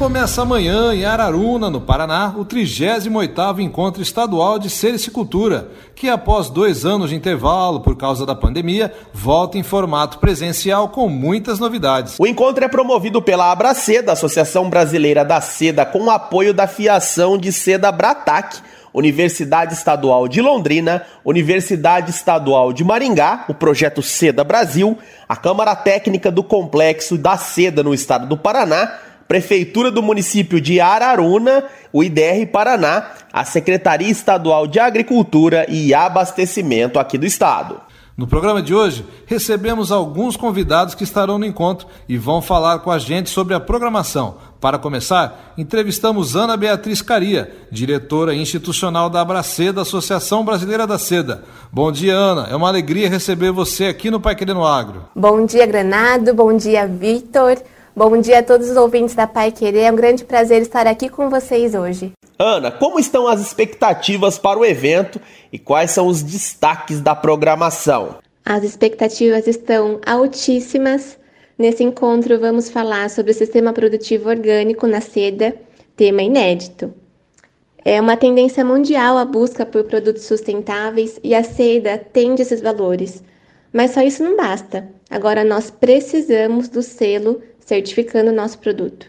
Começa amanhã em Araruna, no Paraná, o 38º Encontro Estadual de Sericicultura, que após dois anos de intervalo por causa da pandemia, volta em formato presencial com muitas novidades. O encontro é promovido pela Abraceda, Associação Brasileira da Seda, com o apoio da Fiação de Seda Bratac, Universidade Estadual de Londrina, Universidade Estadual de Maringá, o projeto Seda Brasil, a Câmara Técnica do Complexo da Seda no estado do Paraná, Prefeitura do município de Araruna, o IDR Paraná, a Secretaria Estadual de Agricultura e Abastecimento aqui do estado. No programa de hoje, recebemos alguns convidados que estarão no encontro e vão falar com a gente sobre a programação. Para começar, entrevistamos Ana Beatriz Caria, diretora institucional da Abraceda, Associação Brasileira da Seda. Bom dia, Ana. É uma alegria receber você aqui no Pai Querendo Agro. Bom dia, Granado. Bom dia, Vitor. Bom dia a todos os ouvintes da Pai Querer. É um grande prazer estar aqui com vocês hoje. Ana, como estão as expectativas para o evento e quais são os destaques da programação? As expectativas estão altíssimas. Nesse encontro, vamos falar sobre o sistema produtivo orgânico na seda, tema inédito. É uma tendência mundial a busca por produtos sustentáveis e a seda atende esses valores. Mas só isso não basta. Agora nós precisamos do selo certificando o nosso produto.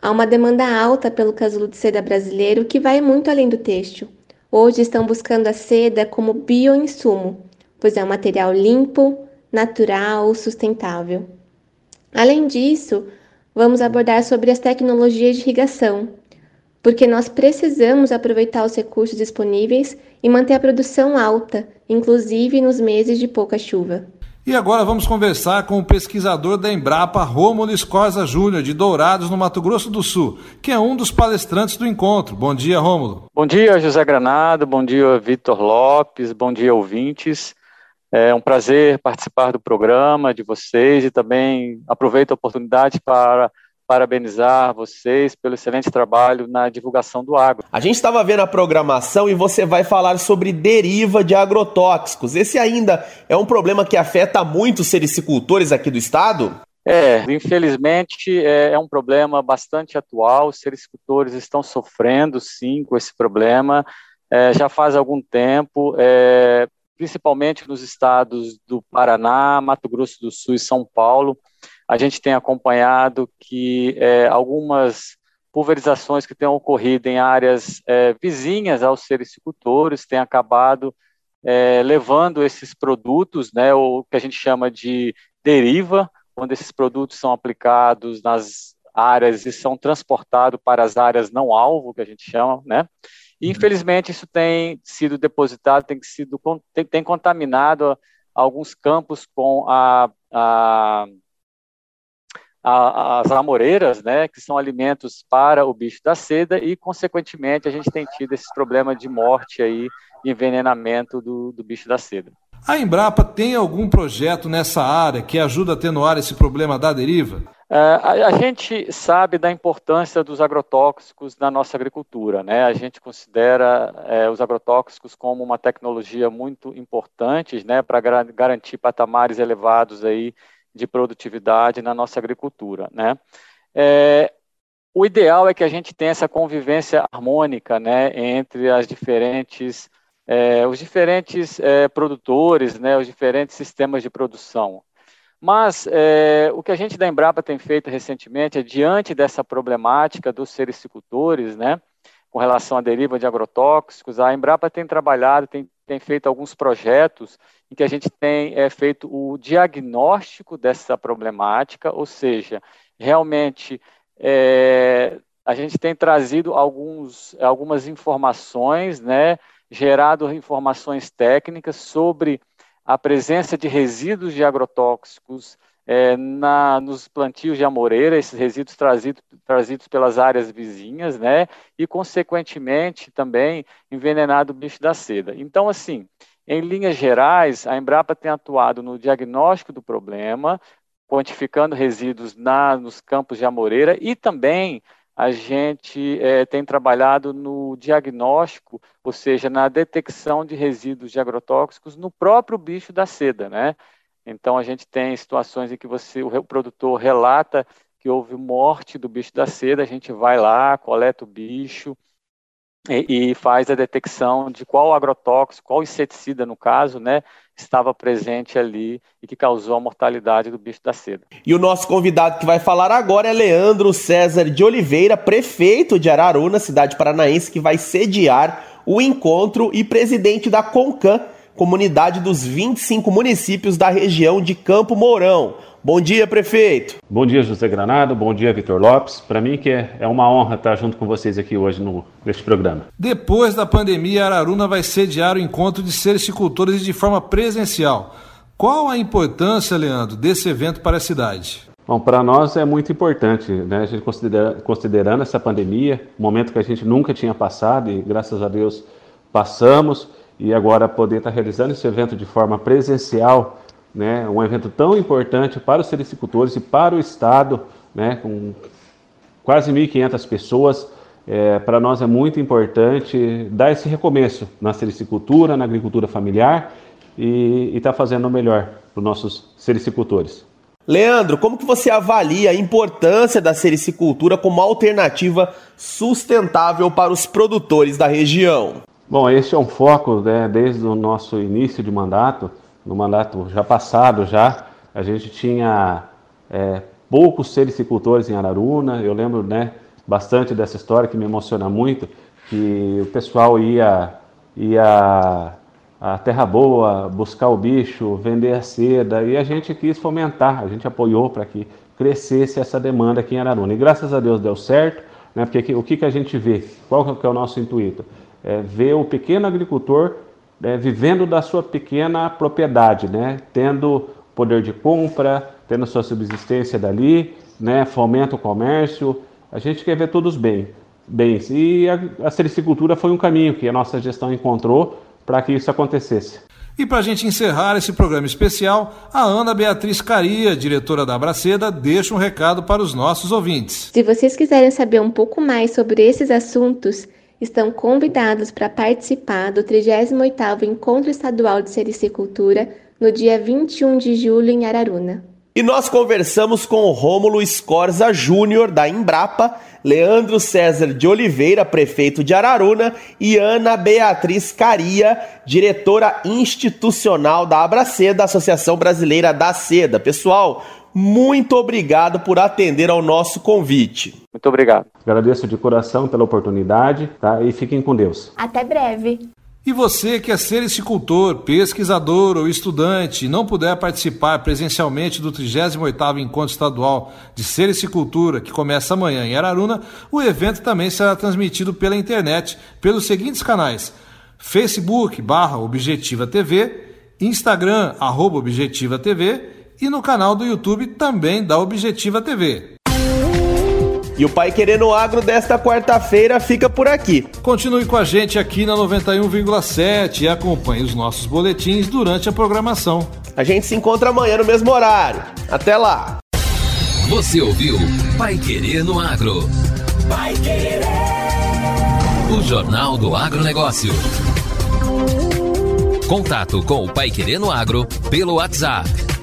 Há uma demanda alta pelo casulo de seda brasileiro que vai muito além do têxtil. Hoje estão buscando a seda como bioinsumo, pois é um material limpo, natural, sustentável. Além disso, vamos abordar sobre as tecnologias de irrigação, porque nós precisamos aproveitar os recursos disponíveis e manter a produção alta, inclusive nos meses de pouca chuva. E agora vamos conversar com o pesquisador da Embrapa, Rômulo Escorza Júnior, de Dourados, no Mato Grosso do Sul, que é um dos palestrantes do encontro. Bom dia, Rômulo. Bom dia, José Granado, bom dia, Vitor Lopes, bom dia, ouvintes. É um prazer participar do programa de vocês e também aproveito a oportunidade para parabenizar vocês pelo excelente trabalho na divulgação do agro. A gente estava vendo a programação e você vai falar sobre deriva de agrotóxicos. Esse ainda é um problema que afeta muito os sericicultores aqui do estado? É, infelizmente é, é um problema bastante atual. Os sericicultores estão sofrendo, sim, com esse problema. É, já faz algum tempo, é, principalmente nos estados do Paraná, Mato Grosso do Sul e São Paulo a gente tem acompanhado que é, algumas pulverizações que têm ocorrido em áreas é, vizinhas aos sericicultores têm acabado é, levando esses produtos, né, o que a gente chama de deriva, onde esses produtos são aplicados nas áreas e são transportados para as áreas não alvo, que a gente chama, né? E, uhum. infelizmente, isso tem sido depositado, tem sido tem, tem contaminado alguns campos com a, a a, as amoreiras, né, que são alimentos para o bicho da seda, e, consequentemente, a gente tem tido esse problema de morte aí, de envenenamento do, do bicho da seda. A Embrapa tem algum projeto nessa área que ajuda a atenuar esse problema da deriva? É, a, a, gente sabe da importância dos agrotóxicos na nossa agricultura, né? A gente considera é, os agrotóxicos como uma tecnologia muito importante, né, para gar garantir patamares elevados aí de produtividade na nossa agricultura. Né? É, o ideal é que a gente tenha essa convivência harmônica né, entre as diferentes, é, os diferentes é, produtores, né, os diferentes sistemas de produção. Mas é, o que a gente da Embrapa tem feito recentemente é, diante dessa problemática dos sericicultores, né, com relação à deriva de agrotóxicos, a Embrapa tem trabalhado, tem, tem feito alguns projetos em que a gente tem é, feito o diagnóstico dessa problemática, ou seja, realmente é, a gente tem trazido alguns, algumas informações, né, gerado informações técnicas sobre a presença de resíduos de agrotóxicos é, na, nos plantios de amoreira, esses resíduos trazido, trazidos pelas áreas vizinhas, né, e consequentemente também envenenado o bicho da seda. Então, assim, em linhas gerais, a Embrapa tem atuado no diagnóstico do problema, quantificando resíduos na, nos campos de amoreira e também a gente é, tem trabalhado no diagnóstico, ou seja, na detecção de resíduos de agrotóxicos no próprio bicho da seda, né? Então a gente tem situações em que você, o produtor relata que houve morte do bicho da seda, a gente vai lá, coleta o bicho e, e faz a detecção de qual agrotóxico, qual inseticida no caso, né, estava presente ali e que causou a mortalidade do bicho da seda. E o nosso convidado que vai falar agora é Leandro César de Oliveira, prefeito de Araruna, cidade paranaense, que vai sediar o encontro e presidente da CONCAN, comunidade dos 25 municípios da região de Campo Mourão. Bom dia, prefeito. Bom dia, José Granado. Bom dia, Vitor Lopes. Para mim que é, é uma honra estar junto com vocês aqui hoje no, neste programa. Depois da pandemia, Araruna vai sediar o encontro de sericicultores de forma presencial. Qual a importância, Leandro, desse evento para a cidade? Bom, para nós é muito importante, né? A gente considera, considerando essa pandemia, um momento que a gente nunca tinha passado e graças a Deus passamos, e agora poder estar realizando esse evento de forma presencial né, um evento tão importante para os sericicultores e para o Estado, né, com quase 1.500 pessoas. É, para nós é muito importante dar esse recomeço na sericicultura, na agricultura familiar e estar tá fazendo o melhor para os nossos sericicultores. Leandro, como que você avalia a importância da sericicultura como alternativa sustentável para os produtores da região? Bom, esse é um foco né, desde o nosso início de mandato no mandato já passado já, a gente tinha é, poucos sericicultores em Araruna. Eu lembro né, bastante dessa história que me emociona muito, que o pessoal ia, ia a Terra Boa buscar o bicho, vender a seda, e a gente quis fomentar, a gente apoiou para que crescesse essa demanda aqui em Araruna. E graças a Deus deu certo, né, porque o que, que a gente vê? Qual que é o nosso intuito? É ver o pequeno agricultor é, vivendo da sua pequena propriedade, né? tendo poder de compra, tendo sua subsistência dali, né? fomenta o comércio. A gente quer ver todos bem, bem. E a, a sericicultura foi um caminho que a nossa gestão encontrou para que isso acontecesse. E para a gente encerrar esse programa especial, a Ana Beatriz Caria, diretora da Abraceda, deixa um recado para os nossos ouvintes. Se vocês quiserem saber um pouco mais sobre esses assuntos, estão convidados para participar do 38º Encontro Estadual de Sericicultura no dia 21 de julho em Araruna. E nós conversamos com o Rômulo Escorza Júnior da Embrapa, Leandro César de Oliveira, prefeito de Araruna, e Ana Beatriz Caria, diretora institucional da Abraceda, Associação Brasileira da Seda. Pessoal, muito obrigado por atender ao nosso convite. Muito obrigado. Agradeço de coração pela oportunidade, tá? E fiquem com Deus. Até breve. E você que é sericicultor, pesquisador ou estudante e não puder participar presencialmente do 38º Encontro Estadual de Sericicultura, que começa amanhã em Araruna, o evento também será transmitido pela internet pelos seguintes canais: Facebook barra Objetiva TV, Instagram arroba Objetiva TV e no canal do YouTube também da Objetiva TV. E o Pai Querendo Agro desta quarta-feira fica por aqui. Continue com a gente aqui na 91,7 e acompanhe os nossos boletins durante a programação. A gente se encontra amanhã no mesmo horário. Até lá! Você ouviu Pai Querendo Agro. Pai Querer. O Jornal do Agronegócio. Contato com o Pai Querendo Agro pelo WhatsApp